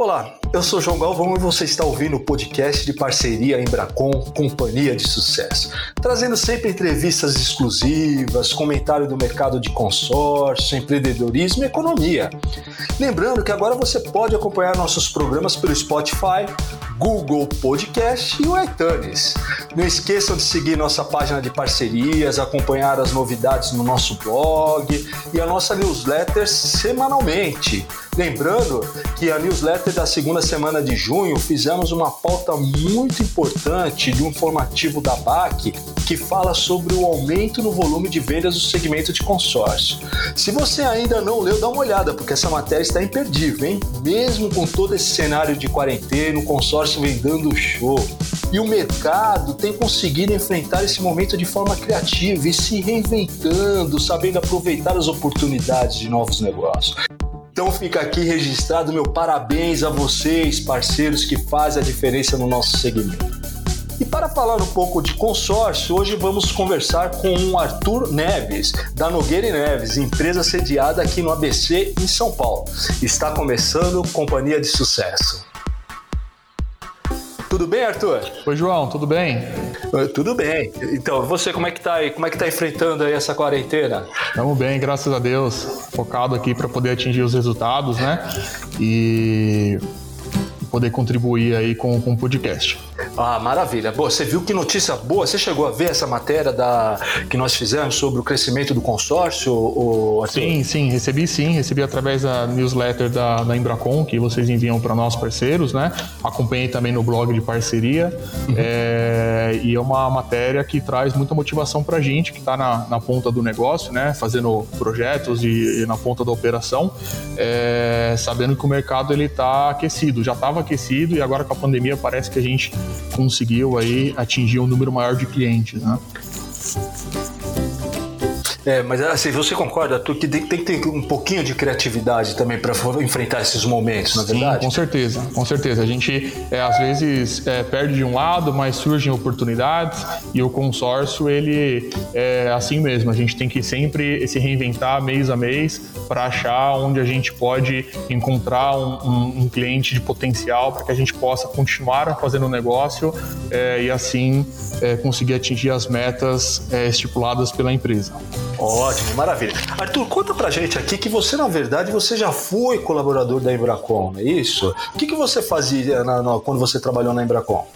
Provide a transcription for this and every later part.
Olá, eu sou João Galvão e você está ouvindo o podcast de parceria Embracon, Companhia de Sucesso, trazendo sempre entrevistas exclusivas, comentário do mercado de consórcio, empreendedorismo e economia. Lembrando que agora você pode acompanhar nossos programas pelo Spotify, Google Podcast e o iTunes. Não esqueçam de seguir nossa página de parcerias, acompanhar as novidades no nosso blog e a nossa newsletter semanalmente. Lembrando que a newsletter da segunda semana de junho fizemos uma pauta muito importante de um formativo da BAC que fala sobre o aumento no volume de vendas do segmento de consórcio. Se você ainda não leu, dá uma olhada, porque essa matéria está imperdível, hein? Mesmo com todo esse cenário de quarentena, o consórcio vem dando show. E o mercado tem conseguido enfrentar esse momento de forma criativa e se reinventando, sabendo aproveitar as oportunidades de novos negócios. Então fica aqui registrado meu parabéns a vocês, parceiros que fazem a diferença no nosso segmento. E para falar um pouco de consórcio, hoje vamos conversar com o Arthur Neves, da Nogueira Neves, empresa sediada aqui no ABC, em São Paulo. Está começando Companhia de Sucesso. Tudo bem, Arthur? Oi, João, tudo bem? Tudo bem. Então, você como é que tá aí? Como é que tá enfrentando aí essa quarentena? Estamos bem, graças a Deus. Focado aqui para poder atingir os resultados, né? E poder contribuir aí com, com o podcast. Ah, maravilha. Boa, você viu que notícia boa? Você chegou a ver essa matéria da, que nós fizemos sobre o crescimento do consórcio? Ou, sim, sim, recebi sim, recebi através da newsletter da, da Embracon, que vocês enviam para nós parceiros, né? Acompanhei também no blog de parceria. Uhum. É, e é uma matéria que traz muita motivação para a gente que está na, na ponta do negócio, né? Fazendo projetos e, e na ponta da operação, é, sabendo que o mercado ele está aquecido, já estava aquecido e agora com a pandemia parece que a gente conseguiu aí atingir um número maior de clientes, né? É, mas assim, você concorda, tu, que tem, tem, que ter um pouquinho de criatividade também para enfrentar esses momentos, na é verdade? Sim, com certeza, com certeza. A gente é, às vezes é, perde de um lado, mas surgem oportunidades e o consórcio ele é assim mesmo. A gente tem que sempre se reinventar mês a mês para achar onde a gente pode encontrar um, um, um cliente de potencial para que a gente possa continuar fazendo o negócio é, e assim é, conseguir atingir as metas estipuladas pela empresa. Ótimo, maravilha. Arthur, conta pra gente aqui que você, na verdade, você já foi colaborador da Embracon, é isso? O que, que você fazia na, na, quando você trabalhou na Embracon?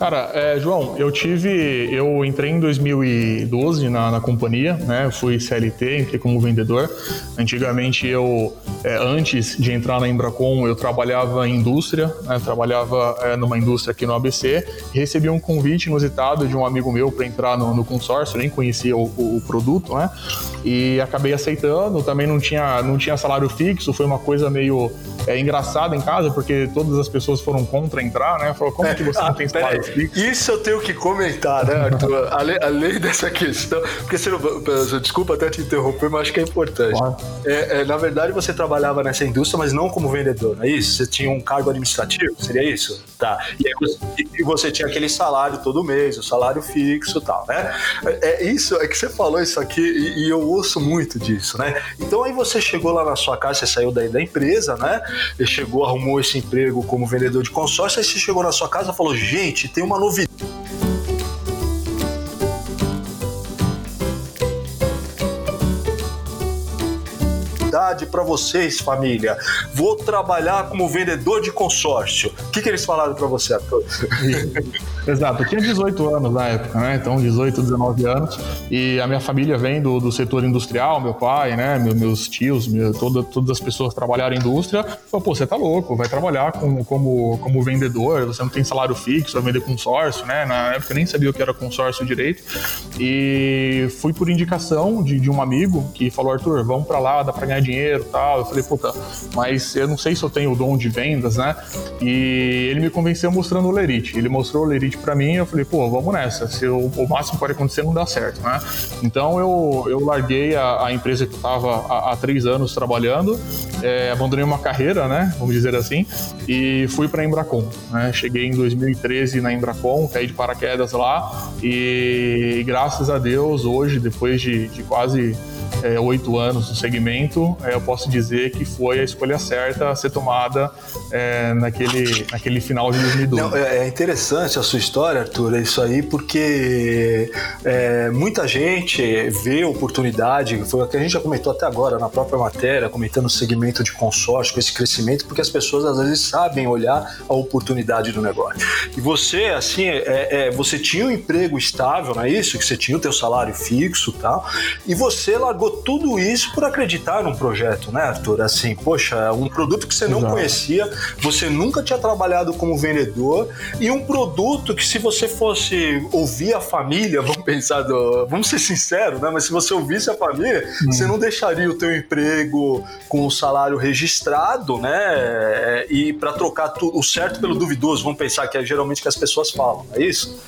Cara, é, João, eu tive. Eu entrei em 2012 na, na companhia, né? Eu fui CLT, entrei como vendedor. Antigamente eu, é, antes de entrar na Embracon, eu trabalhava em indústria, né? Trabalhava é, numa indústria aqui no ABC. recebi um convite inusitado de um amigo meu para entrar no, no, consórcio, nem conhecia o, o, o, produto, né? E acabei aceitando. Também não tinha, não tinha salário fixo, foi uma coisa meio é, engraçada em casa, porque todas as pessoas foram contra entrar, né? Falou, como que você não tem salário isso eu tenho que comentar, né, Arthur? além, além, dessa questão, porque você não, desculpa até te interromper, mas acho que é importante. É, é, na verdade, você trabalhava nessa indústria, mas não como vendedor, não é isso? Você tinha um cargo administrativo, seria isso? Tá. E, você, e você tinha aquele salário todo mês, o salário fixo e tal, né? É, é, isso, é que você falou isso aqui e, e, eu ouço muito disso, né? Então aí você chegou lá na sua casa, você saiu daí da empresa, né? E chegou, arrumou esse emprego como vendedor de consórcio, aí você chegou na sua casa e falou, gente, tem uma novidade novidade para vocês, família. Vou trabalhar como vendedor de consórcio. O que, que eles falaram para você, Arthur? Exato, eu tinha 18 anos na época, né? Então, 18, 19 anos. E a minha família vem do, do setor industrial, meu pai, né? Meu, meus tios, meu, toda, todas as pessoas trabalharam em indústria. Falei, pô, você tá louco, vai trabalhar como, como, como vendedor, você não tem salário fixo, vai vender consórcio, né? Na época eu nem sabia o que era consórcio direito. E fui por indicação de, de um amigo que falou, Arthur, vamos para lá, dá para ganhar dinheiro tal. Eu falei, puta, mas eu não sei se eu tenho o dom de vendas, né? E ele me convenceu mostrando o Lerite. Ele mostrou o Lerite para mim eu falei, pô, vamos nessa. Se eu, o máximo pode acontecer não dá certo, né? Então eu, eu larguei a, a empresa que eu estava há, há, três anos trabalhando, é, abandonei uma carreira, né? Vamos dizer assim, e fui para a Embracon. Né? Cheguei em 2013 na Embracon, caí de paraquedas lá e, e graças a Deus hoje, depois de, de quase é, oito anos no segmento, é, eu posso dizer que foi a escolha certa a ser tomada é, naquele, naquele final de 2012. Não, é, é interessante a sua história, Arthur, é isso aí, porque é, muita gente vê oportunidade, foi o que a gente já comentou até agora na própria matéria, comentando o segmento de consórcio, com esse crescimento, porque as pessoas às vezes sabem olhar a oportunidade do negócio. E você, assim, é, é, você tinha um emprego estável, não é isso? Que você tinha o teu salário fixo e tal, e você largou tudo isso por acreditar num projeto, né, Arthur? Assim, poxa, um produto que você não Exato. conhecia, você nunca tinha trabalhado como vendedor, e um produto que se você fosse ouvir a família, vamos pensar, do, vamos ser sinceros, né, mas se você ouvisse a família, hum. você não deixaria o teu emprego com o salário registrado, né, e para trocar o certo pelo duvidoso, vamos pensar que é geralmente que as pessoas falam, é isso?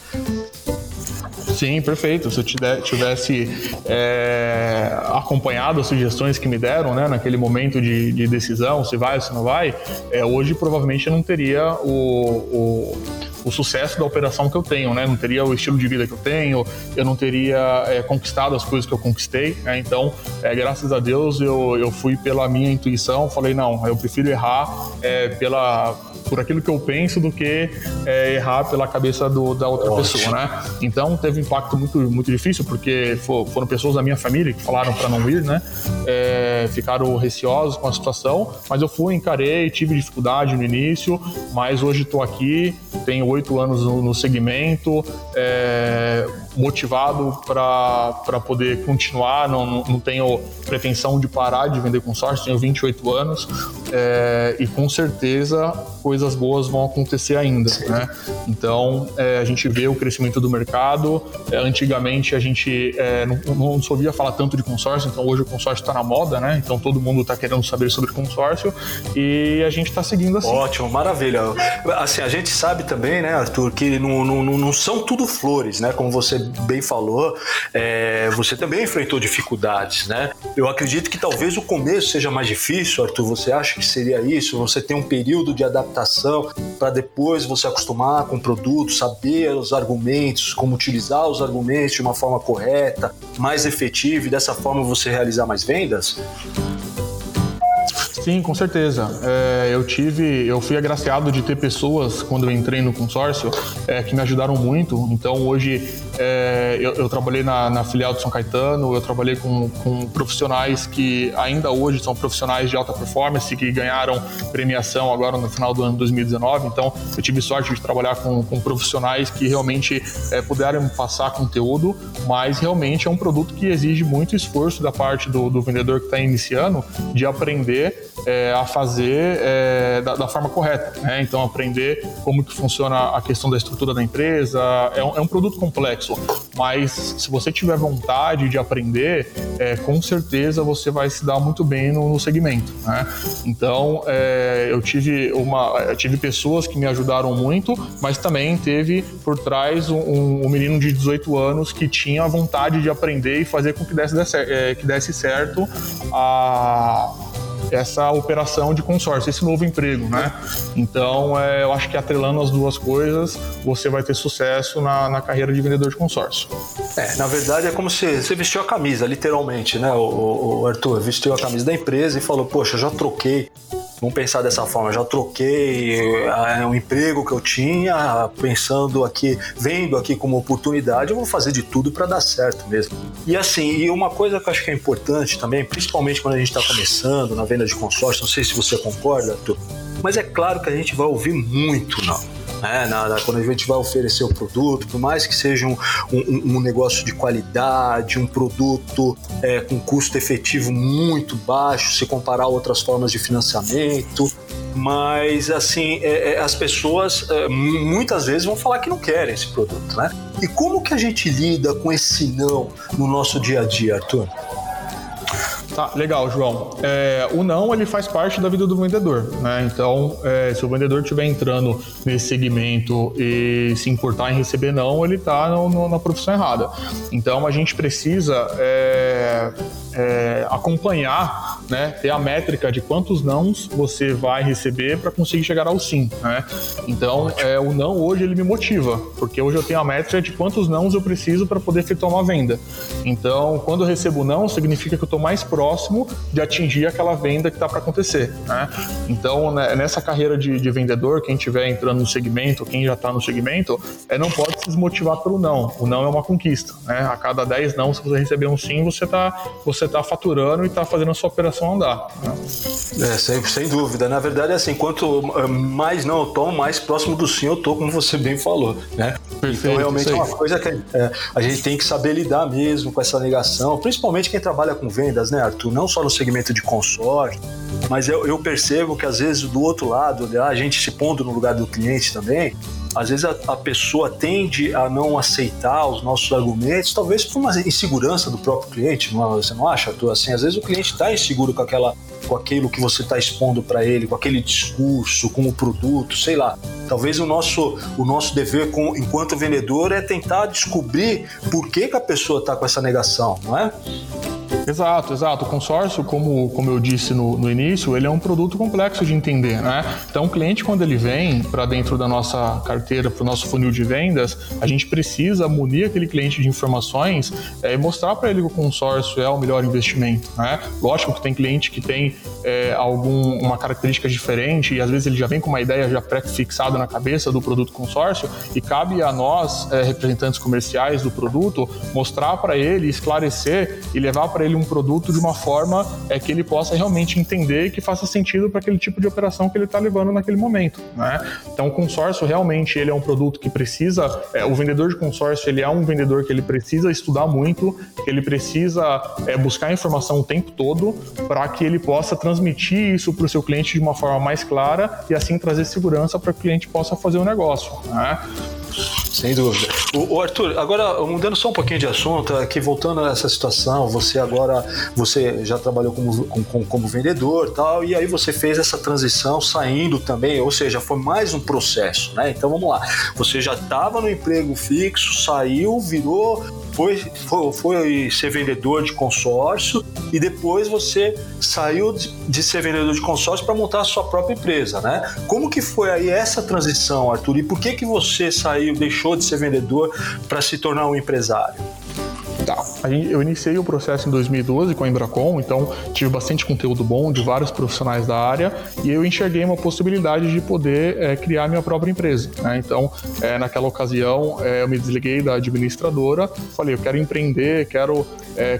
Sim, perfeito. Se eu tivesse é, acompanhado as sugestões que me deram né, naquele momento de, de decisão, se vai ou se não vai, é, hoje provavelmente eu não teria o, o o sucesso da operação que eu tenho, né? Não teria o estilo de vida que eu tenho, eu não teria é, conquistado as coisas que eu conquistei, né? Então, é, graças a Deus, eu, eu fui pela minha intuição, falei, não, eu prefiro errar é, pela por aquilo que eu penso do que é, errar pela cabeça do, da outra Ótimo. pessoa, né? Então teve um impacto muito, muito difícil porque for, foram pessoas da minha família que falaram para não ir, né? É, ficaram receosos com a situação, mas eu fui, encarei, tive dificuldade no início, mas hoje estou aqui, tenho oito anos no, no segmento, é, motivado para poder continuar, não, não, não, tenho pretensão de parar de vender consórcio, tenho 28 anos é, e com certeza coisas boas vão acontecer ainda, né? Então é, a gente vê o crescimento do mercado. É, antigamente a gente não, não se ouvia falar tanto de consórcio, então hoje o consórcio está na moda, né? Então todo mundo está querendo saber sobre consórcio e a gente está seguindo assim. Ótimo, maravilha. Assim, a gente sabe também, né, Arthur, que não, não, não são tudo flores, né? Como você bem falou, é, você também enfrentou dificuldades, né? Eu acredito que talvez o começo seja mais difícil, Arthur. Você acha que seria isso? Você tem um período de adaptação para depois você acostumar com o produto, saber os argumentos, como utilizar os argumentos de uma forma correta, mais efetiva e dessa forma você realizar mais vendas? Sim, com certeza. É, eu tive, eu fui agraciado de ter pessoas quando eu entrei no consórcio é, que me ajudaram muito. Então hoje é, eu, eu, trabalhei na, na, filial de São Caetano, eu trabalhei com, com, profissionais que ainda hoje são profissionais de alta performance que ganharam premiação agora no final do ano 2019. Então eu tive sorte de trabalhar com, com profissionais que realmente é, puderam passar conteúdo, mas realmente é um produto que exige muito esforço da parte do, do vendedor que está iniciando de aprender é, a fazer é, da, da, forma correta. Né? Então, aprender como que funciona a questão da estrutura da empresa. É um, é um produto complexo, mas se você tiver vontade de aprender, é, com certeza você vai se dar muito bem no, no segmento. Né? Então, é, eu tive uma, eu tive pessoas que me ajudaram muito, mas também teve por trás um, um menino de 18 anos que tinha vontade de aprender e fazer com que desse, é, que desse certo a essa operação de consórcio, esse novo emprego, né? Então, é, eu acho que atrelando as duas coisas, você vai ter sucesso na, na carreira de vendedor de consórcio. É, na verdade é como se você vestiu a camisa, literalmente, né, o, o Arthur? Vestiu a camisa da empresa e falou, poxa, já troquei Vamos pensar dessa forma, já troquei é, um emprego que eu tinha, pensando aqui, vendo aqui como oportunidade, eu vou fazer de tudo para dar certo mesmo. E assim, e uma coisa que eu acho que é importante também, principalmente quando a gente está começando na venda de consórcio, não sei se você concorda, Arthur, mas é claro que a gente vai ouvir muito não né? Na, na, quando a gente vai oferecer o produto, por mais que seja um, um, um negócio de qualidade, um produto é, com custo efetivo muito baixo, se comparar a outras formas de financiamento, mas assim é, é, as pessoas é, muitas vezes vão falar que não querem esse produto, né? E como que a gente lida com esse não no nosso dia a dia, Arthur? Tá, legal, João. É, o não, ele faz parte da vida do vendedor, né? Então, é, se o vendedor estiver entrando nesse segmento e se importar em receber não, ele está na profissão errada. Então, a gente precisa é, é, acompanhar né, ter a métrica de quantos nãos você vai receber para conseguir chegar ao sim, né? Então, é, o não hoje ele me motiva, porque hoje eu tenho a métrica de quantos nãos eu preciso para poder efetuar uma venda. Então, quando eu recebo não, significa que eu estou mais próximo de atingir aquela venda que está para acontecer, né? Então, né, nessa carreira de, de, vendedor, quem estiver entrando no segmento, quem já está no segmento, é, não pode se desmotivar pelo não. O não é uma conquista, né? A cada 10 não, se você receber um sim, você está você tá faturando e está fazendo a sua operação andar. Né? É, sem, sem dúvida. Na verdade, é assim, quanto eh, mais não eu tomo, mais próximo do sim eu tô, como você bem falou, né? Perfeito, então, realmente é uma coisa que é, a gente tem que saber lidar mesmo com essa negação, principalmente quem trabalha com vendas, né, Arthur? Não só no segmento de consórcio, mas eu, eu percebo que às vezes do outro lado, né, a gente se pondo no lugar do cliente também, às vezes a, a, pessoa tende a não aceitar os nossos argumentos, talvez por uma insegurança do próprio cliente, não, é? você não acha, Arthur? Assim, às vezes o cliente está inseguro com aquela com aquilo que você está expondo para ele, com aquele discurso, com o produto, sei lá. Talvez o nosso, o nosso dever com, enquanto vendedor é tentar descobrir por que, que a pessoa está com essa negação, não é? Exato, exato. O consórcio, como, como eu disse no, no início, ele é um produto complexo de entender, né? Então, o cliente, quando ele vem para dentro da nossa carteira, para o nosso funil de vendas, a gente precisa munir aquele cliente de informações é, e mostrar para ele que o consórcio é o melhor investimento, né? Lógico que tem cliente que tem é, algum, uma característica diferente e às vezes ele já vem com uma ideia já pré-fixada na cabeça do produto consórcio e cabe a nós, é, representantes comerciais do produto, mostrar para ele, esclarecer e levar para ele um produto de uma forma é que ele possa realmente entender e que faça sentido para aquele tipo de operação que ele está levando naquele momento. Né? Então, o consórcio realmente ele é um produto que precisa, é, o vendedor de consórcio ele é um vendedor que ele precisa estudar muito, que ele precisa é, buscar informação o tempo todo para que ele possa transmitir isso para o seu cliente de uma forma mais clara e assim trazer segurança para que o cliente possa fazer o negócio. Né? Sem dúvida. O, o, Arthur, agora mudando só um pouquinho de assunto, aqui voltando a essa situação, você agora você já trabalhou como, como, como vendedor tal, e aí você fez essa transição saindo também, ou seja, foi mais um processo, né? Então vamos lá. Você já estava no emprego fixo, saiu, virou foi, foi, foi ser vendedor de consórcio e depois você saiu de, ser vendedor de consórcio para montar a sua própria empresa, né? Como que foi aí essa transição, Arthur? E por que que você saiu, deixou de ser vendedor para se tornar um empresário? Eu iniciei o processo em 2012 com a Embracon, então tive bastante conteúdo bom de vários profissionais da área e eu enxerguei uma possibilidade de poder é, criar minha própria empresa. Né? Então, é, naquela ocasião, é, eu me desliguei da administradora, falei, eu quero empreender, quero,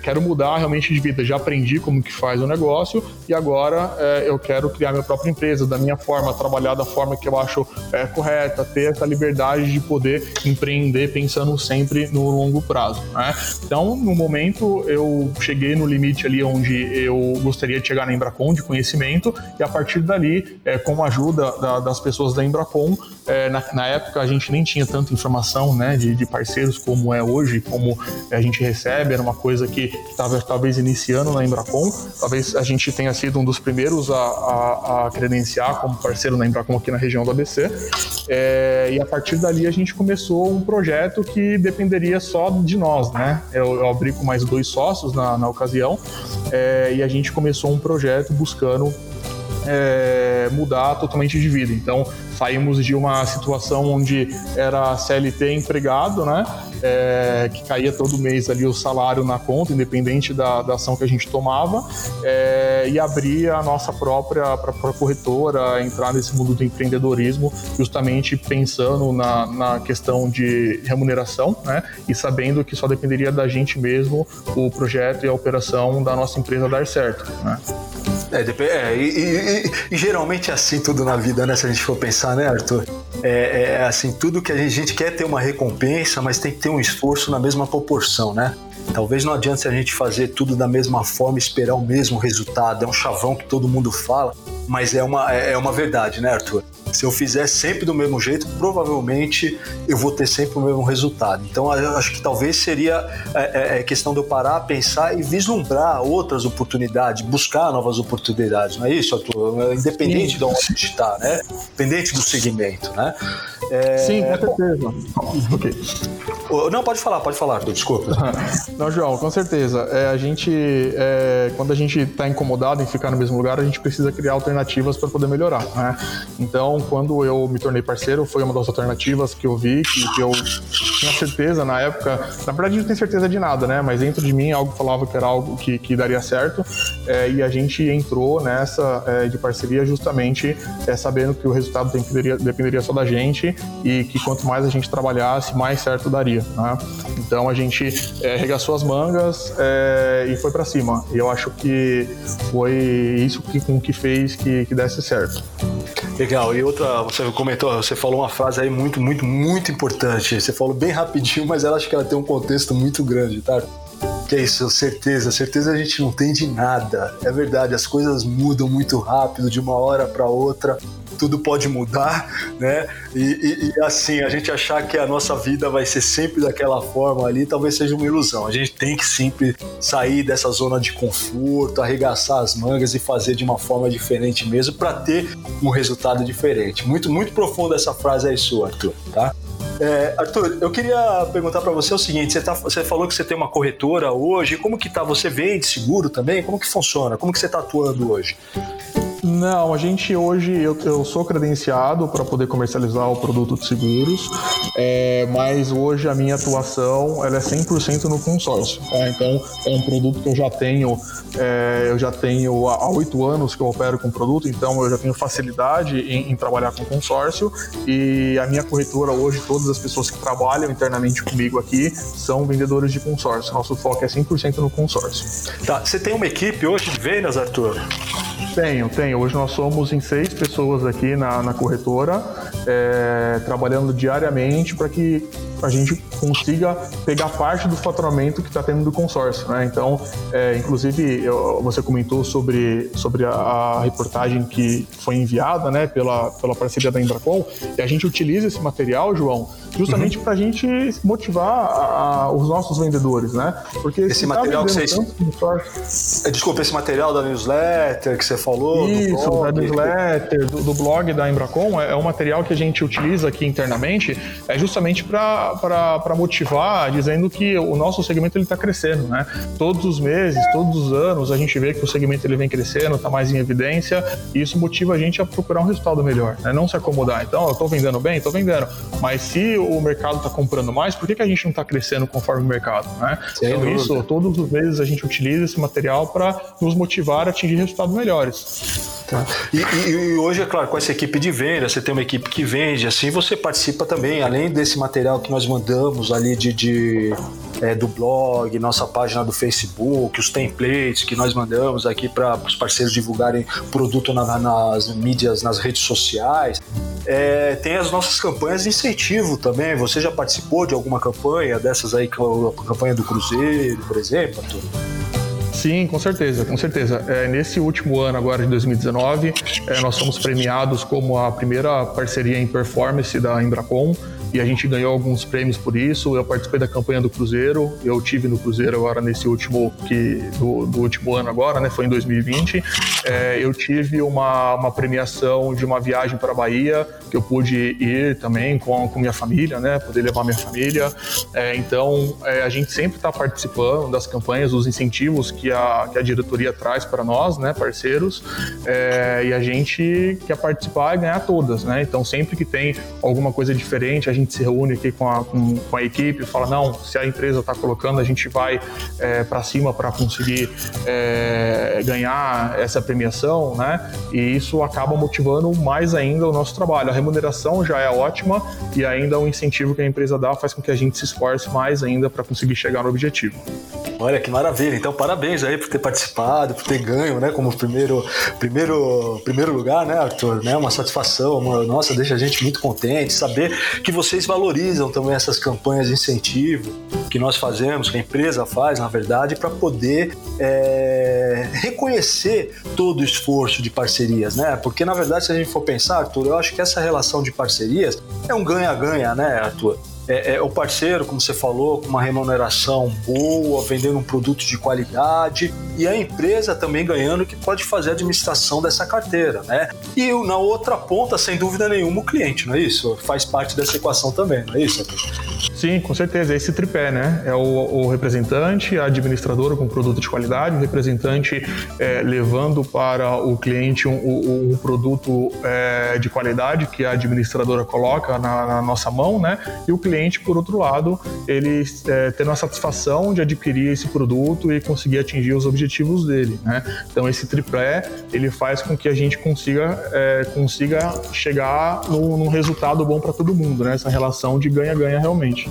quero mudar realmente de vida. Já aprendi como que faz o negócio e agora eu quero criar minha própria empresa da minha forma, trabalhar da forma que eu acho correta, ter essa liberdade de poder empreender pensando sempre no longo prazo. Né? Então, no momento, eu cheguei no limite ali onde eu gostaria de chegar na Embracon de conhecimento, e a partir dali, é, com a ajuda da, das pessoas da Embracon, é, na, na, época a gente nem tinha tanta informação né, de, de, parceiros como é hoje, como a gente recebe, era uma coisa que estava talvez iniciando na Embracon, talvez a gente tenha sido um dos primeiros a, a, a credenciar como parceiro na Embracon aqui na região do ABC, é, e a partir dali a gente começou um projeto que dependeria só de nós, né? eu, eu abri com mais dois sócios na, na ocasião é, e a gente começou um projeto buscando é, mudar totalmente de vida. Então, saímos de uma situação onde era CLT empregado, né? É, que caía todo mês ali o salário na conta, independente da, da ação que a gente tomava, é, e abrir a nossa própria, própria corretora, entrar nesse mundo do empreendedorismo, justamente pensando na, na questão de remuneração, né? E sabendo que só dependeria da gente mesmo o projeto e a operação da nossa empresa dar certo, né? É, é e, e, e, geralmente é assim tudo na vida, né? Se a gente for pensar, né, Arthur? É, é assim, tudo que a gente, a gente quer ter uma recompensa, mas tem que ter um esforço na mesma proporção, né? Talvez não adiante a gente fazer tudo da mesma forma e esperar o mesmo resultado. É um chavão que todo mundo fala, mas é uma, é, é uma verdade, né, Arthur? Se eu fizer sempre do mesmo jeito, provavelmente eu vou ter sempre o mesmo resultado. Então, eu acho que talvez seria é, é, é questão de eu parar, pensar e vislumbrar outras oportunidades, buscar novas oportunidades, não é isso, Arthur? Independente Sim. de onde está, né? Independente do segmento, né? É... Sim, com certeza. ok. Não, pode falar, pode falar, desculpa. Não, João, com certeza. É, a gente, é, quando a gente está incomodado em ficar no mesmo lugar, a gente precisa criar alternativas para poder melhorar. Né? Então, quando eu me tornei parceiro, foi uma das alternativas que eu vi, que, que eu tinha certeza na época. Na verdade, não tenho certeza de nada, né? Mas dentro de mim, algo falava que era algo que, que daria certo. É, e a gente entrou nessa é, de parceria justamente é, sabendo que o resultado dependeria, dependeria só da gente e que quanto mais a gente trabalhasse, mais certo daria. Né? Então a gente é, regaçou as mangas é, e foi para cima. E eu acho que foi isso que, com que fez que, que desse certo. Legal. E outra, você comentou, você falou uma frase aí muito, muito, muito importante. Você falou bem rapidinho, mas ela acho que ela tem um contexto muito grande, tá? Que é isso, certeza. Certeza a gente não tem de nada. É verdade, as coisas mudam muito rápido de uma hora para outra tudo pode mudar, né? E, e, e, assim, a gente achar que a nossa vida vai ser sempre daquela forma ali, talvez seja uma ilusão. A gente tem que sempre sair dessa zona de conforto, arregaçar as mangas e fazer de uma forma diferente mesmo para ter um resultado diferente. Muito, muito profundo essa frase aí sua, Arthur, tá? É, Arthur, eu queria perguntar para você o seguinte: você, tá, você, falou que você tem uma corretora hoje. Como que tá? Você vende seguro também? Como que funciona? Como que você está atuando hoje? Não, a gente hoje, eu, eu sou credenciado para poder comercializar o produto de seguros, é, mas hoje a minha atuação ela é 100% no consórcio. Tá? Então, é um produto que eu já tenho, é, eu já tenho há oito anos que eu opero com o produto, então eu já tenho facilidade em, em trabalhar com consórcio e a minha corretora hoje, todas as pessoas que trabalham internamente comigo aqui são vendedores de consórcio. Nosso foco é 100% no consórcio. Tá, você tem uma equipe hoje de vendas, Arthur? Tenho, tenho. Hoje nós somos em seis pessoas aqui na, na corretora, é, trabalhando diariamente para que a gente consiga pegar parte do faturamento que está tendo do consórcio. Né? Então, é, inclusive, eu, você comentou sobre, sobre a, a, reportagem que foi enviada né, pela, pela parceria da Embracon, e a gente utiliza esse material, João, justamente uhum. para a gente motivar a, os nossos vendedores, né? Porque esse tá material que vocês... É, desculpa, esse material da newsletter que você falou, Isso, blog, da newsletter, do, do, blog da Embracon, é, é um material que a gente utiliza aqui internamente, é justamente para para motivar, dizendo que o nosso segmento está crescendo, né? Todos os meses, todos os anos, a gente vê que o segmento ele vem crescendo, está mais em evidência, e isso motiva a gente a procurar um resultado melhor, né? Não se acomodar. Então, eu estou vendendo bem, estou vendendo, mas se o mercado está comprando mais, por que, que a gente não está crescendo conforme o mercado, né? Sem então, dúvida. isso, todos os meses a gente utiliza esse material para nos motivar a atingir resultados melhores. Tá. E, e, e, hoje, é claro, com essa equipe de venda, você tem uma equipe que vende, assim você participa também, além desse material que nós mandamos ali de, de é, do blog, nossa página do Facebook, os templates que nós mandamos aqui para os parceiros divulgarem produto na, nas mídias, nas redes sociais. É, tem as nossas campanhas de incentivo também. Você já participou de alguma campanha dessas aí, a campanha do Cruzeiro, por exemplo? Sim, com certeza, com certeza. É, nesse último ano, agora de 2019, é, nós fomos premiados como a primeira parceria em performance da Embracon e a gente ganhou alguns prêmios por isso. Eu participei da campanha do Cruzeiro, eu tive no Cruzeiro agora nesse último que do, do último ano agora, né? Foi em 2020. É, eu tive uma, uma premiação de uma viagem para a Bahia que eu pude ir também com, com minha família, né? Poder levar minha família. É, então é, a gente sempre está participando das campanhas, dos incentivos que a, que a diretoria traz para nós, né? Parceiros. É, e a gente quer participar e ganhar todas, né? Então sempre que tem alguma coisa diferente, a gente gente se reúne aqui com a, com, com a equipe e fala, não, se a empresa está colocando, a gente vai é, para cima para conseguir é, ganhar essa premiação, né? E isso acaba motivando mais ainda o nosso trabalho. A remuneração já é ótima e ainda o incentivo que a empresa dá faz com que a gente se esforce mais ainda para conseguir chegar no objetivo. Olha que maravilha. Então, parabéns aí por ter participado, por ter ganho, né? Como primeiro, primeiro, primeiro lugar, né, Arthur? Né? Uma satisfação, uma, nossa, deixa a gente muito contente saber que vocês valorizam também essas campanhas de incentivo que nós fazemos, que a empresa faz, na verdade, para poder é, reconhecer todo o esforço de parcerias, né? Porque, na verdade, se a gente for pensar, Arthur, eu acho que essa relação de parcerias é um ganha-ganha, né, Arthur? É, é, o parceiro, como você falou, com uma remuneração boa, vendendo um produto de qualidade e a empresa também ganhando que pode fazer a administração dessa carteira, né? E na outra ponta, sem dúvida nenhuma, o cliente, não é isso? Faz parte dessa equação também, não é isso? Sim, com certeza. Esse tripé, né? É o, o representante, a administradora com produto de qualidade, o representante é, levando para o cliente um, um, um produto é, de qualidade que a administradora coloca na, na, nossa mão, né? E o cliente, por outro lado, ele é, tendo a satisfação de adquirir esse produto e conseguir atingir os objetivos dele, né? Então esse tripé ele faz com que a gente consiga é, consiga chegar no, num resultado bom para todo mundo, né? Essa relação de ganha-ganha realmente.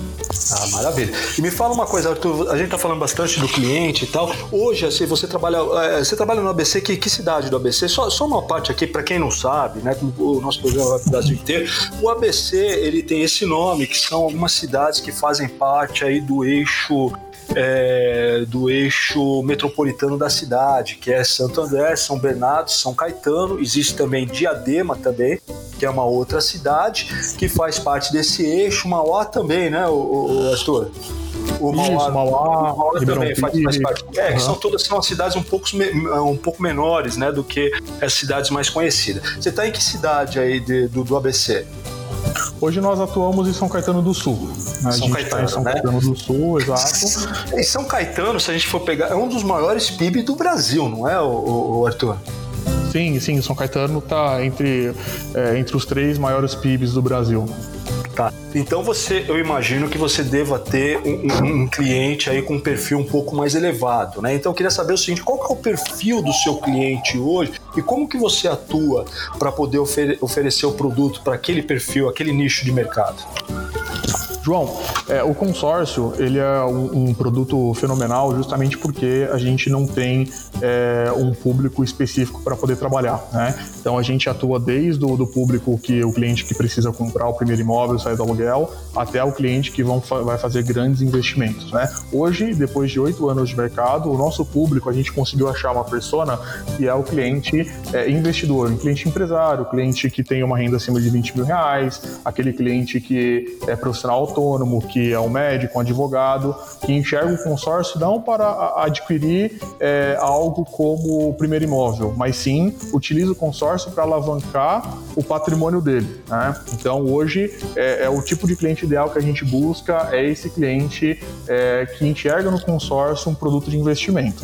Ah, maravilha. E me fala uma coisa, Arthur, a gente está falando bastante do cliente e tal. Hoje, assim, você trabalha, é, você trabalha no ABC, que, que cidade do ABC? Só, só uma parte aqui, para quem não sabe, né, o nosso programa vai para o Brasil inteiro, o ABC, ele tem esse nome, que são algumas cidades que fazem parte aí do eixo é, do eixo metropolitano da cidade, que é Santo André, São Bernardo, São Caetano, existe também Diadema também, que é uma outra cidade que faz parte desse eixo, Mauá também, né, o, o Arthur? O Mauá, Isso, Mauá, Mauá também faz, faz, parte. É, uhum. são todas são cidades um pouco, um pouco menores, né, do que as cidades mais conhecidas. Você está em que cidade aí de, do, do ABC? Hoje nós atuamos em São Caetano do Sul. A São gente está em São né? Caetano do Sul, exato. E São Caetano, se a gente for pegar, é um dos maiores PIB do Brasil, não é, o, o Arthur? Sim, sim, São Caetano está entre, é, entre os três maiores PIBs do Brasil. Tá. Então você, eu imagino que você deva ter um, um, um, cliente aí com um perfil um pouco mais elevado, né? Então eu queria saber o seguinte, qual é o perfil do seu cliente hoje e como que você atua para poder ofer oferecer o produto para aquele perfil, aquele nicho de mercado? João, é, o consórcio ele é um, um, produto fenomenal justamente porque a gente não tem é, um público específico para poder trabalhar, né? Então a gente atua desde o do público que o cliente que precisa comprar o primeiro imóvel, sair do aluguel, até o cliente que vão, vai fazer grandes investimentos, né? Hoje, depois de oito anos de mercado, o nosso público a gente conseguiu achar uma persona que é o cliente é, investidor, um cliente empresário, cliente que tem uma renda acima de 20 mil reais, aquele cliente que é profissional autônomo, que é um médico, um advogado, que enxerga o consórcio não para adquirir é, algo como o primeiro imóvel, mas sim utiliza o consórcio para alavancar o patrimônio dele. Né? Então, hoje, é, é, o tipo de cliente ideal que a gente busca, é esse cliente é, que enxerga no consórcio um produto de investimento.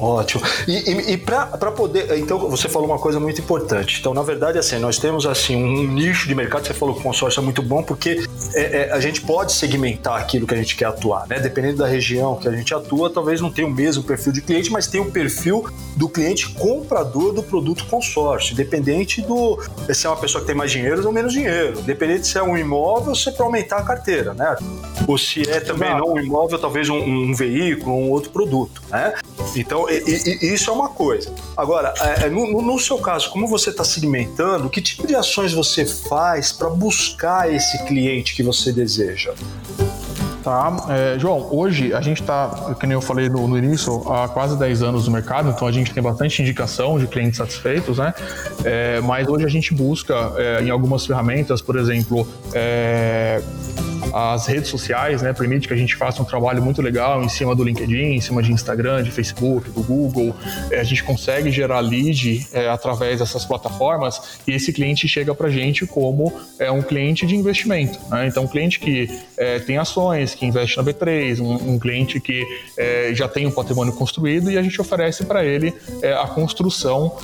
Ótimo. E, e, e para poder. Então, você falou uma coisa muito importante. Então, na verdade, assim, nós temos assim um nicho de mercado. Você falou que o consórcio é muito bom porque é, é, a gente pode segmentar aquilo que a gente quer atuar, né? Dependendo da região que a gente atua, talvez não tenha o mesmo perfil de cliente, mas tem o perfil do cliente comprador do produto consórcio, independente do se é uma pessoa que tem mais dinheiro ou menos dinheiro, independente se é um imóvel ou se é para aumentar a carteira, né? Ou se é também não um imóvel, talvez um, um veículo, um outro produto, né? Então, e, e, isso é uma coisa. Agora, é, é no, no, seu caso, como você está segmentando, que tipo de ações você faz para buscar esse cliente que você deseja? Tá. É, João, hoje a gente está, como eu falei no, no, início, há quase 10 anos no mercado, então a gente tem bastante indicação de clientes satisfeitos, né? É, mas hoje a gente busca é, em algumas ferramentas, por exemplo, é, as redes sociais, né, permite que a gente faça um trabalho muito legal em cima do LinkedIn, em cima de Instagram, de Facebook, do Google. É, a gente consegue gerar lead é, através dessas plataformas e esse cliente chega para a gente como é, um cliente de investimento. Né? Então, um cliente que é, tem ações, que investe na B3, um, um cliente que é, já tem um patrimônio construído e a gente oferece para ele é, a construção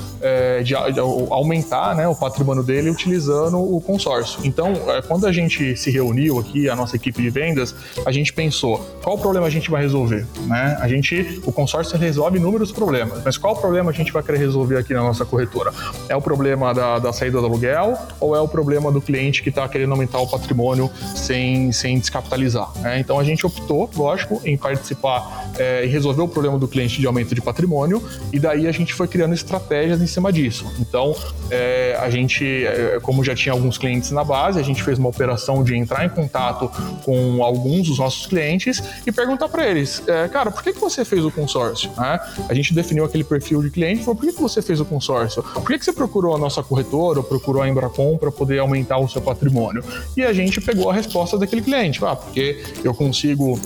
de, de, aumentar né, o patrimônio dele utilizando o consórcio. Então, quando a gente se reuniu aqui, a nossa equipe de vendas, a gente pensou qual problema a gente vai resolver, né? A gente, o consórcio resolve inúmeros problemas, mas qual problema a gente vai querer resolver aqui na nossa corretora? É o problema da, da saída do aluguel ou é o problema do cliente que está querendo aumentar o patrimônio sem, sem descapitalizar? Né? Então a gente optou, lógico, em participar é, e resolver o problema do cliente de aumento de patrimônio e daí a gente foi criando estratégias em cima disso. Então é, a gente, é, como já tinha alguns clientes na base, a gente fez uma operação de entrar em contato contato com alguns dos nossos clientes e perguntar para eles, é, cara, por que, que você fez o consórcio? Né? A gente definiu aquele perfil de cliente e falou, por que, que você fez o consórcio? Por que, que você procurou a nossa corretora ou procurou a Embracom para poder aumentar o seu patrimônio? E a gente pegou a resposta daquele cliente, ah, porque eu consigo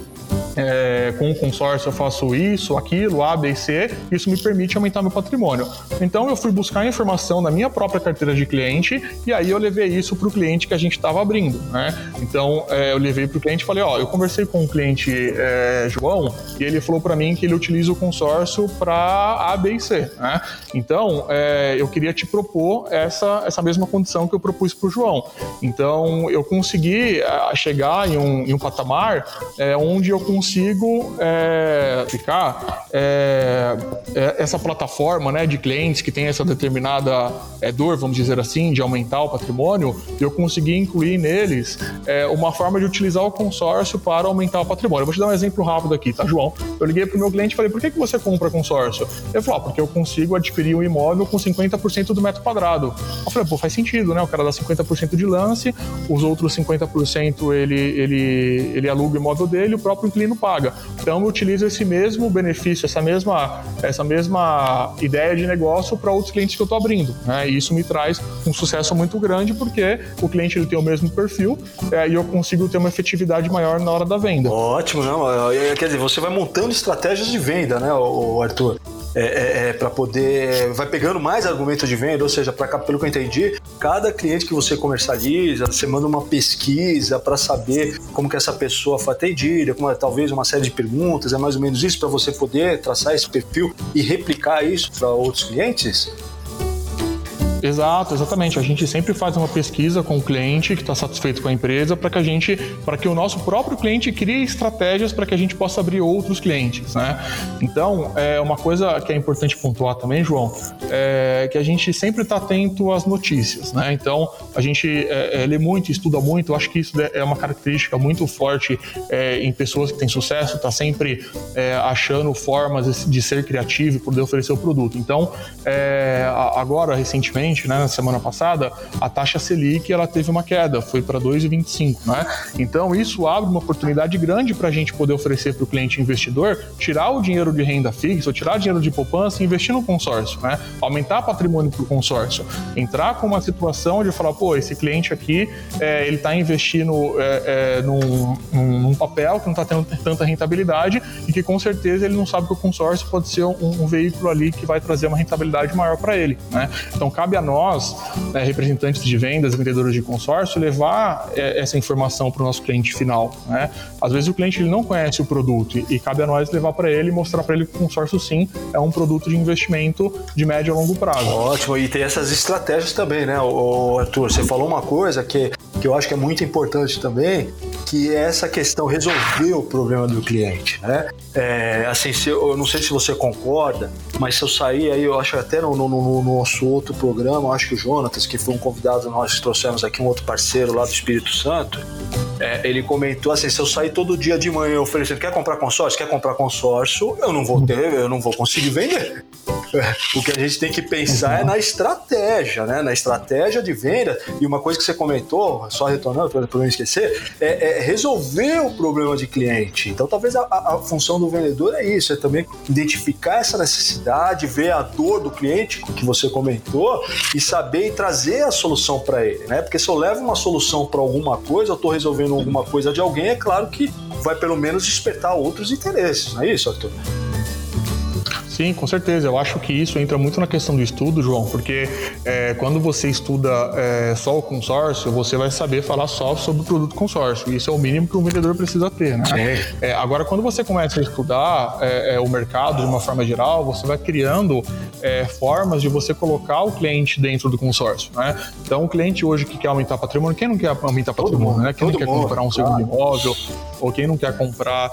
é, com o consórcio eu faço isso, aquilo, A, B e C, isso me permite aumentar meu patrimônio. Então eu fui buscar informação na minha própria carteira de cliente e aí eu levei isso para o cliente que a gente estava abrindo. Né? Então é, eu levei para o cliente e falei: Ó, eu conversei com o cliente é, João e ele falou para mim que ele utiliza o consórcio para A, B e C. Né? Então é, eu queria te propor essa, essa mesma condição que eu propus para o João. Então eu consegui é, chegar em um, em um patamar é, onde eu consigo é, ficar é, é, essa plataforma né, de clientes que tem essa determinada é, dor, vamos dizer assim, de aumentar o patrimônio, eu consegui incluir neles é, uma forma de utilizar o consórcio para aumentar o patrimônio. Eu vou te dar um exemplo rápido aqui, tá, João? Eu liguei para o meu cliente e falei, por que, que você compra consórcio? Ele falou, ah, porque eu consigo adquirir um imóvel com 50% do metro quadrado. Eu falei, pô, faz sentido, né? O cara dá 50% de lance, os outros 50% ele, ele, ele aluga o imóvel dele, o próprio inquilino paga. Então eu utilizo esse mesmo benefício, essa mesma, essa mesma ideia de negócio para outros clientes que eu estou abrindo. Né? E isso me traz um sucesso muito grande porque o cliente ele tem o mesmo perfil é, e eu consigo ter uma efetividade maior na hora da venda. Ótimo, não? É, quer dizer, você vai montando estratégias de venda, né, Arthur? É, é, é para poder. Vai pegando mais argumentos de venda, ou seja, pra, pelo que eu entendi, cada cliente que você comercializa, você manda uma pesquisa para saber como que essa pessoa foi atendida, como é, talvez uma série de perguntas, é mais ou menos isso para você poder traçar esse perfil e replicar isso para outros clientes? Exato, exatamente. A gente sempre faz uma pesquisa com o cliente que está satisfeito com a empresa para que a gente, para que o nosso próprio cliente crie estratégias para que a gente possa abrir outros clientes, né? Então, é uma coisa que é importante pontuar também, João, é que a gente sempre está atento às notícias, né? Então, a gente é, é, lê muito, estuda muito. Eu acho que isso é uma característica muito forte é, em pessoas que têm sucesso. Está sempre é, achando formas de ser criativo e poder oferecer o produto. Então, é, agora recentemente recentemente, né, na semana passada, a taxa Selic ela teve uma queda, foi para 2,25, né? Então isso abre uma oportunidade grande para a gente poder oferecer para o cliente investidor tirar o dinheiro de renda fixa, ou tirar dinheiro de poupança e investir no consórcio, né? Aumentar patrimônio para o consórcio, entrar com uma situação de falar, pô, esse cliente aqui é, ele está investindo é, é, num, num, papel que não está tendo tanta rentabilidade e que com certeza ele não sabe que o consórcio pode ser um, um veículo ali que vai trazer uma rentabilidade maior para ele, né? Então cabe a nós, né, representantes de vendas, vendedores de consórcio, levar é, essa informação para o nosso cliente final. Né? Às vezes o cliente ele não conhece o produto e, e cabe a nós levar para ele e mostrar para ele que o consórcio sim é um produto de investimento de médio a longo prazo. Ótimo, e tem essas estratégias também, né, o Arthur? Você falou uma coisa que, que eu acho que é muito importante também, que essa questão resolver o problema do cliente, né? É, assim, se eu, eu, não sei se você concorda, mas se eu sair aí, eu acho até no, no, no, nosso outro programa, acho que o Jonatas, que foi um convidado, nós trouxemos aqui um outro parceiro lá do Espírito Santo, é, ele comentou assim: se eu sair todo dia de manhã oferecendo, quer comprar consórcio? Quer comprar consórcio? Eu não vou ter, eu não vou conseguir vender. O que a gente tem que pensar é na estratégia, né? Na estratégia de venda. E uma coisa que você comentou, só retornando para não esquecer, é, é, resolver o problema de cliente. Então, talvez a, a, função do vendedor é isso, é também identificar essa necessidade, ver a dor do cliente que você comentou e saber trazer a solução para ele, né? Porque se eu levo uma solução para alguma coisa, eu estou resolvendo alguma coisa de alguém, é claro que vai pelo menos despertar outros interesses, não é isso, Arthur? Sim, com certeza. Eu acho que isso entra muito na questão do estudo, João, porque é, quando você estuda é, só o consórcio, você vai saber falar só sobre o produto consórcio. Isso é o mínimo que o vendedor precisa ter, né? É, agora, quando você começa a estudar é, é, o mercado de uma forma geral, você vai criando é, formas de você colocar o cliente dentro do consórcio, né? Então, o cliente hoje que quer aumentar patrimônio, quem não quer aumentar patrimônio, né? Quem não quer mundo, comprar um segundo imóvel, ou quem não quer comprar,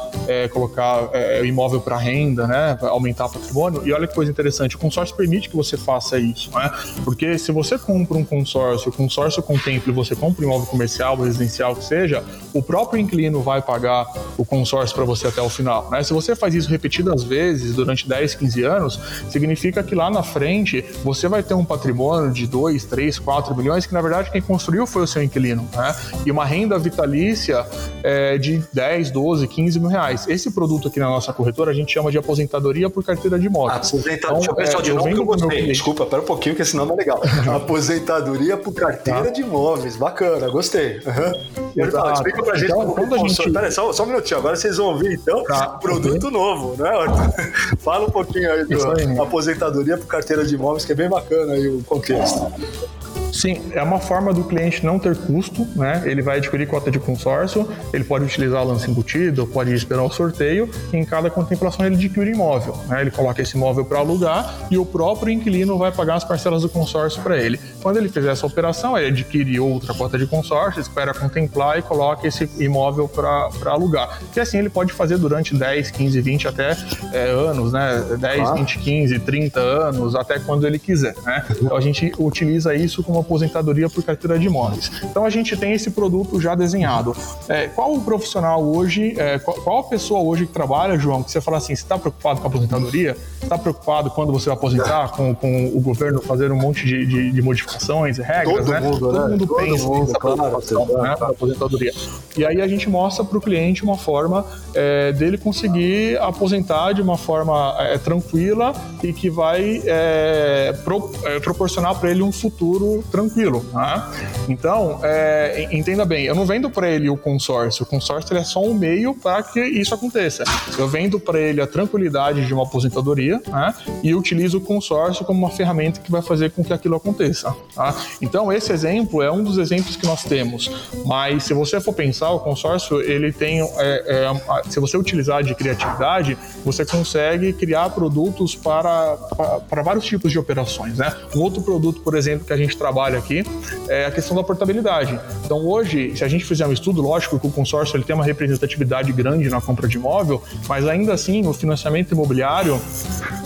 colocar imóvel para renda, né? Aumentar patrimônio patrimônio. E olha que coisa interessante, o consórcio permite que você faça isso, né? Porque se você compra um consórcio, o consórcio contempla você compra um imóvel comercial, residencial, que seja, o próprio inquilino vai pagar o consórcio para você até o final, né? Se você faz isso repetidas vezes durante 10, 15 anos, significa que lá na frente você vai ter um patrimônio de 2, 3, 4 milhões que na verdade quem construiu foi o seu inquilino, né? E uma renda vitalícia é, de 10, 12, 15 mil reais. Esse produto aqui na nossa corretora a gente chama de aposentadoria por carteira de de. Aposentadoria, então, pessoal, de novo que eu gostei. Desculpa, pera um pouquinho, que senão não é legal. Aposentadoria por carteira tá. de imóveis, bacana, gostei. Uhum. Exato. Explica pra gente então, como a gente... Pera, só, só um minutinho, agora vocês vão ouvir então tá, produto okay. novo, né, Arthur? Fala um pouquinho aí da aposentadoria por carteira de imóveis, que é bem bacana aí o contexto. Sim, é uma forma do cliente não ter custo, né? Ele vai adquirir cota de consórcio, ele pode utilizar o lance embutido, pode esperar o sorteio, e em cada contemplação ele adquire imóvel, né? Ele coloca esse imóvel para alugar e o próprio inquilino vai pagar as parcelas do consórcio para ele. Quando ele fizer essa operação, ele adquire outra cota de consórcio, espera contemplar e coloca esse imóvel para alugar. E assim ele pode fazer durante 10, 15, 20 até é, anos, né? 10, ah. 20, 15, 30 anos, até quando ele quiser, né? Então a gente utiliza isso como aposentadoria por carteira de imóveis. Então a gente tem esse produto já desenhado. É, qual o profissional hoje, é, qual, qual, a pessoa hoje que trabalha, João, que você fala assim, você está preocupado com a aposentadoria? Está preocupado quando você vai aposentar, com, com o governo fazer um monte de, de, de modificações, regras, Todo né? Mundo, Todo né? mundo Todo pensa mundo, nessa claro, preocupação né, da aposentadoria. E aí a gente mostra para o cliente uma forma é, dele conseguir aposentar de uma forma é, tranquila e que vai é, pro, é, proporcionar para ele um futuro tranquilo. Né? Então, é, entenda bem, eu não vendo para ele o consórcio, o consórcio é só um meio para que isso aconteça. Eu vendo para ele a tranquilidade de uma aposentadoria né? e utilizo o consórcio como uma ferramenta que vai fazer com que aquilo aconteça. Tá? Então, esse exemplo é um dos exemplos que nós temos, mas se você for pensar, o consórcio ele tem, é, é, se você utilizar de criatividade, você consegue criar produtos para, para, para vários tipos de operações. Né? Um outro produto, por exemplo, que a gente trabalha aqui é a questão da portabilidade. Então, hoje, se a gente fizer um estudo, lógico que o consórcio ele tem uma representatividade grande na compra de imóvel, mas ainda assim, no financiamento imobiliário,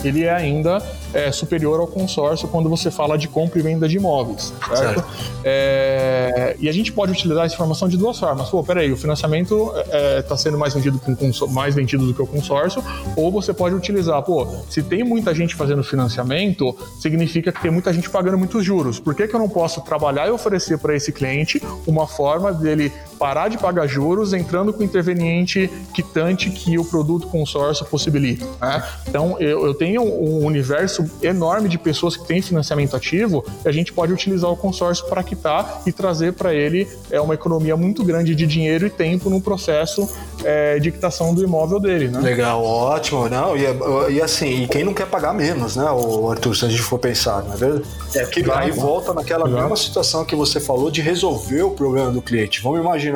ele é ainda é, superior ao consórcio quando você fala de compra e venda de imóveis, certo? certo. É, e a gente pode utilizar essa informação de duas formas. Pô, peraí, o financiamento está é, tá sendo mais vendido, mais vendido do que o consórcio, ou você pode utilizar, pô, se tem muita gente fazendo financiamento, significa que tem muita gente pagando muitos juros. Por que, que eu não posso trabalhar e oferecer para esse cliente uma forma dele parar de pagar juros entrando com o interveniente quitante que o produto consórcio possibilita. Né? Então, eu, eu, tenho um universo enorme de pessoas que têm financiamento ativo e a gente pode utilizar o consórcio para quitar e trazer para ele é, uma economia muito grande de dinheiro e tempo no processo é, de quitação do imóvel dele. Né? Legal, ótimo. Não, e, e assim, e quem não quer pagar menos, né, o Arthur, se a gente for pensar, não é verdade? É que aí volta naquela mesma situação que você falou de resolver o problema do cliente. Vamos imaginar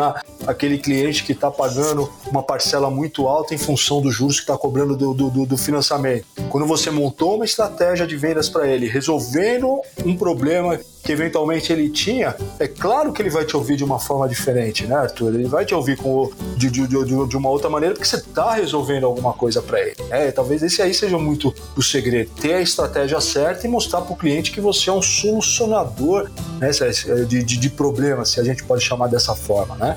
aquele cliente que está pagando uma parcela muito alta em função dos juros que está cobrando do, do, do, financiamento. Quando você montou uma estratégia de vendas para ele, resolvendo um problema que eventualmente ele tinha, é claro que ele vai te ouvir de uma forma diferente, né, Arthur? Ele vai te ouvir com, de, de, de, de uma outra maneira porque você está resolvendo alguma coisa para ele. É, talvez esse aí seja muito o segredo, ter a estratégia certa e mostrar para o cliente que você é um solucionador né, de, de, de problemas, se a gente pode chamar dessa forma, né?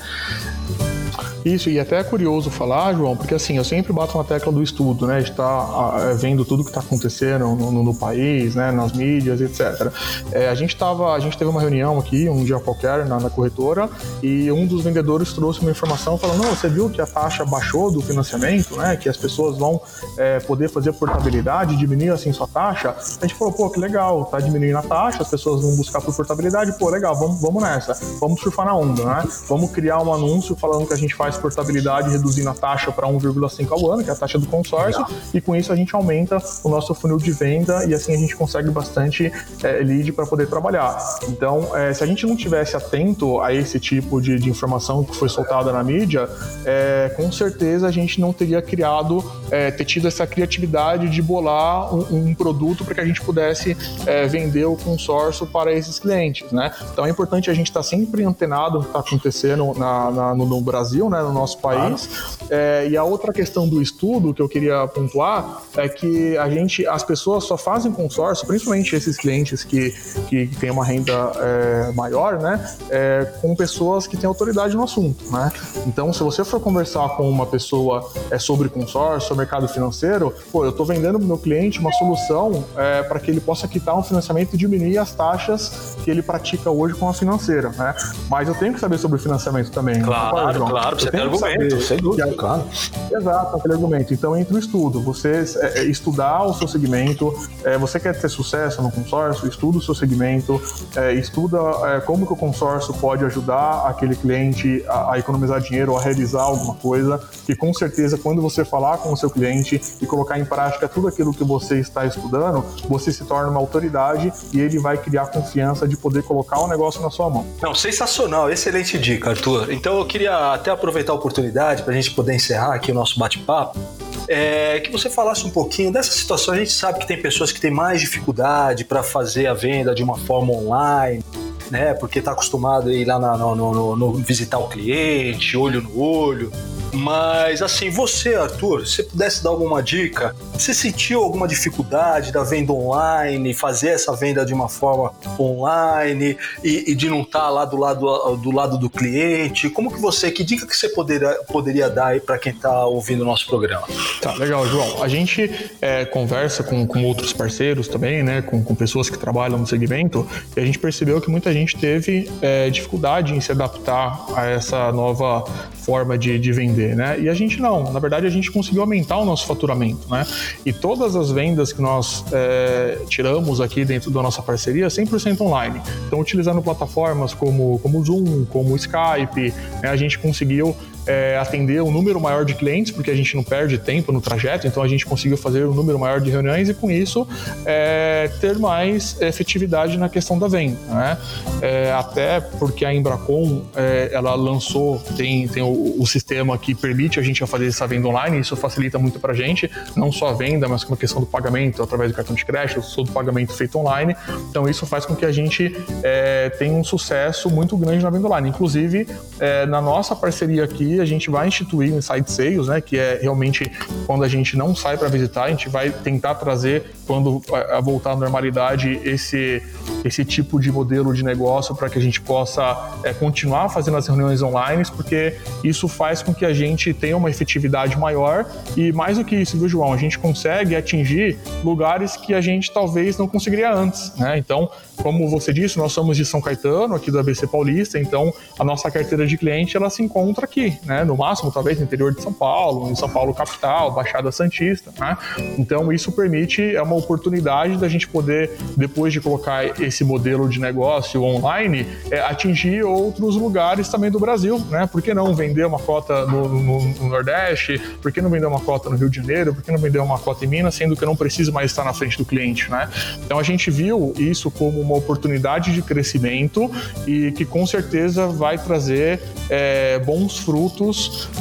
Isso, e até é curioso falar, João, porque assim, eu sempre bato na tecla do estudo, né? Está é, vendo tudo que está acontecendo no, no, no, país, né? Nas mídias, etc. É, a gente tava, a gente teve uma reunião aqui, um dia qualquer, na, na corretora, e um dos vendedores trouxe uma informação falando, não, você viu que a taxa baixou do financiamento, né? Que as pessoas vão é, poder fazer portabilidade, diminuir assim sua taxa. A gente falou, pô, que legal, tá diminuindo a taxa, as pessoas vão buscar por portabilidade, pô, legal, vamos, vamos nessa, vamos surfar na onda, né? Vamos criar um anúncio falando que a gente faz portabilidade reduzindo a taxa para 1,5 ao ano, que é a taxa do consórcio, Legal. e com isso a gente aumenta o nosso funil de venda e assim a gente consegue bastante é, lead para poder trabalhar. Então, é, se a gente não tivesse atento a esse tipo de, de informação que foi soltada na mídia, é, com certeza a gente não teria criado, é, ter tido essa criatividade de bolar um, um produto para que a gente pudesse é, vender o consórcio para esses clientes, né? Então é importante a gente estar tá sempre antenado no que está acontecendo na, na, no, no Brasil, né? No nosso país. É, e a outra questão do estudo que eu queria pontuar é que a gente, as pessoas só fazem consórcio, principalmente esses clientes que, que, têm uma renda é, maior, né, é, com pessoas que têm autoridade no assunto, né. Então, se você for conversar com uma pessoa é, sobre consórcio, mercado financeiro, pô, eu estou vendendo para o meu cliente uma solução é, para que ele possa quitar um financiamento e diminuir as taxas que ele pratica hoje com a financeira, né. Mas eu tenho que saber sobre financiamento também. Claro, claro. Você tem que saber. Sem dúvida, claro. Exato, aquele argumento. Então, entre o estudo, você é, é, estudar o seu segmento, é, você quer ter sucesso no consórcio, estuda o seu segmento, é, estuda é, como que o consórcio pode ajudar aquele cliente a, a, economizar dinheiro ou a realizar alguma coisa, e com certeza, quando você falar com o seu cliente e colocar em prática tudo aquilo que você está estudando, você se torna uma autoridade e ele vai criar confiança de poder colocar o negócio na sua mão. Não, sensacional, excelente dica, Arthur. Então eu queria até aproveitar a oportunidade para a gente poder encerrar aqui o nosso bate-papo. É, que você falasse um pouquinho dessa situação. A gente sabe que tem pessoas que têm mais dificuldade para fazer a venda de uma forma online, né? Porque está acostumado a ir lá no, no, no, visitar o cliente, olho no olho. Mas assim, você, Arthur, se pudesse dar alguma dica, você sentiu alguma dificuldade da venda online, fazer essa venda de uma forma online e, e de não estar tá lá do lado, do lado do cliente? Como que você, que dica que você poderia, poderia dar aí para quem está ouvindo o nosso programa? Tá, legal, João. A gente é, conversa com, com outros parceiros também, né, com, com pessoas que trabalham no segmento, e a gente percebeu que muita gente teve é, dificuldade em se adaptar a essa nova forma de, de vender, né? E a gente não. Na verdade, a gente conseguiu aumentar o nosso faturamento, né? E todas as vendas que nós é, tiramos aqui dentro da nossa parceria, 100% online. Então, utilizando plataformas como, como Zoom, como Skype, né? a gente conseguiu é, atender um número maior de clientes, porque a gente não perde tempo no trajeto, então a gente conseguiu fazer um número maior de reuniões e com isso é, ter mais efetividade na questão da venda. Né? É, até porque a Embracon é, ela lançou, tem, tem o, o, sistema que permite a gente fazer essa venda online, isso facilita muito para a gente, não só a venda, mas com a questão do pagamento através do cartão de crédito, todo pagamento feito online. Então isso faz com que a gente é, tenha um sucesso muito grande na venda online. Inclusive, é, na nossa parceria aqui, a gente vai instituir um Inside Sales, né, que é realmente quando a gente não sai para visitar, a gente vai tentar trazer, quando a voltar à normalidade, esse, esse tipo de modelo de negócio para que a gente possa é, continuar fazendo as reuniões online, porque isso faz com que a gente tenha uma efetividade maior e mais do que isso, viu, João? A gente consegue atingir lugares que a gente talvez não conseguiria antes, né? Então, como você disse, nós somos de São Caetano, aqui do ABC Paulista, então a nossa carteira de cliente ela se encontra aqui, né? No máximo, talvez no interior de São Paulo, em São Paulo capital, Baixada Santista, né? Então isso permite é uma oportunidade da gente poder depois de colocar esse modelo de negócio online, é, atingir outros lugares também do Brasil, né? Por que não vender uma cota no, no, no Nordeste? Por que não vender uma cota no Rio de Janeiro? Por que não vender uma cota em Minas, sendo que eu não preciso mais estar na frente do cliente, né? Então a gente viu isso como uma oportunidade de crescimento e que com certeza vai trazer é, bons frutos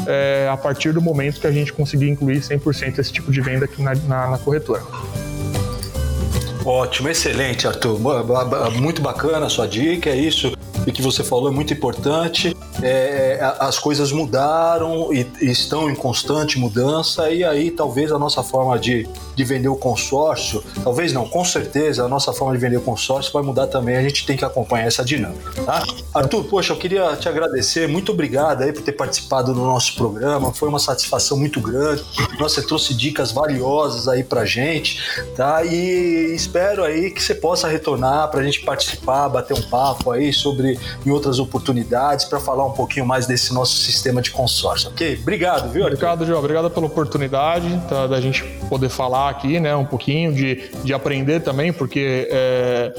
é, a partir do momento que a gente conseguir incluir 100% esse tipo de venda aqui na, na, na corretora. Ótimo, excelente, Arthur. Muito bacana a sua dica, é isso e que você falou é muito importante. É, as coisas mudaram e, e, estão em constante mudança, e aí talvez a nossa forma de, de vender o consórcio, talvez não, com certeza a nossa forma de vender o consórcio vai mudar também. A gente tem que acompanhar essa dinâmica. Tá? Arthur, poxa, eu queria te agradecer, muito obrigado aí por ter participado do nosso programa, foi uma satisfação muito grande. Você trouxe dicas valiosas aí pra gente, tá? E espero aí que você possa retornar para a gente participar, bater um papo aí sobre em outras oportunidades para falar um pouquinho mais desse nosso sistema de consórcio, ok? Obrigado, viu? Obrigado, João. Obrigado pela oportunidade tá, da gente poder falar aqui, né, um pouquinho de, de aprender também, porque é,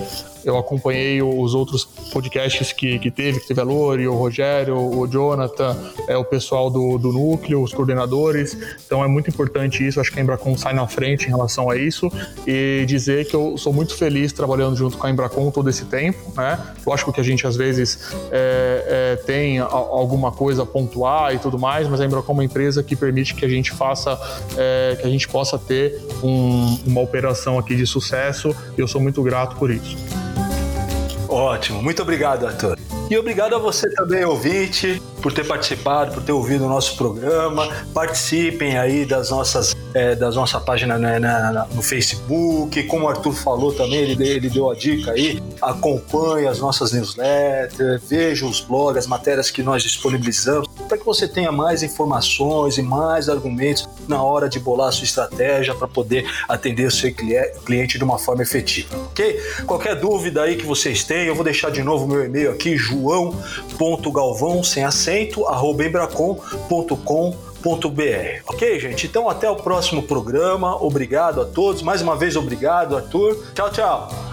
eu acompanhei os outros podcasts que, que teve, que teve a Lori, o Rogério, o Jonathan, é, o pessoal do, do núcleo, os coordenadores. Então é muito importante isso. Acho que a Embracon sai na frente em relação a isso e dizer que eu sou muito feliz trabalhando junto com a Embracon todo esse tempo. Né? Lógico que a gente às vezes é, é, tem alguma coisa a pontuar e tudo mais, mas a Embracon é uma empresa que permite que a gente faça, é, que a gente possa ter um, uma operação aqui de sucesso e eu sou muito grato por isso. Ótimo, muito obrigado, Arthur. E obrigado a você também, ouvinte, por ter participado, por ter ouvido o nosso programa. Participem aí das nossas é, da nossa página né, na, no Facebook. Como o Arthur falou também, ele, ele deu a dica aí. Acompanhe as nossas newsletters, veja os blogs, as matérias que nós disponibilizamos, para que você tenha mais informações e mais argumentos na hora de bolar a sua estratégia para poder atender o seu cliente de uma forma efetiva, ok? Qualquer dúvida aí que vocês tenham, eu vou deixar de novo meu e-mail aqui, joão.galvão sem acento arroba embracon.com.br Ok, gente? Então até o próximo programa. Obrigado a todos. Mais uma vez, obrigado, Arthur. Tchau, tchau.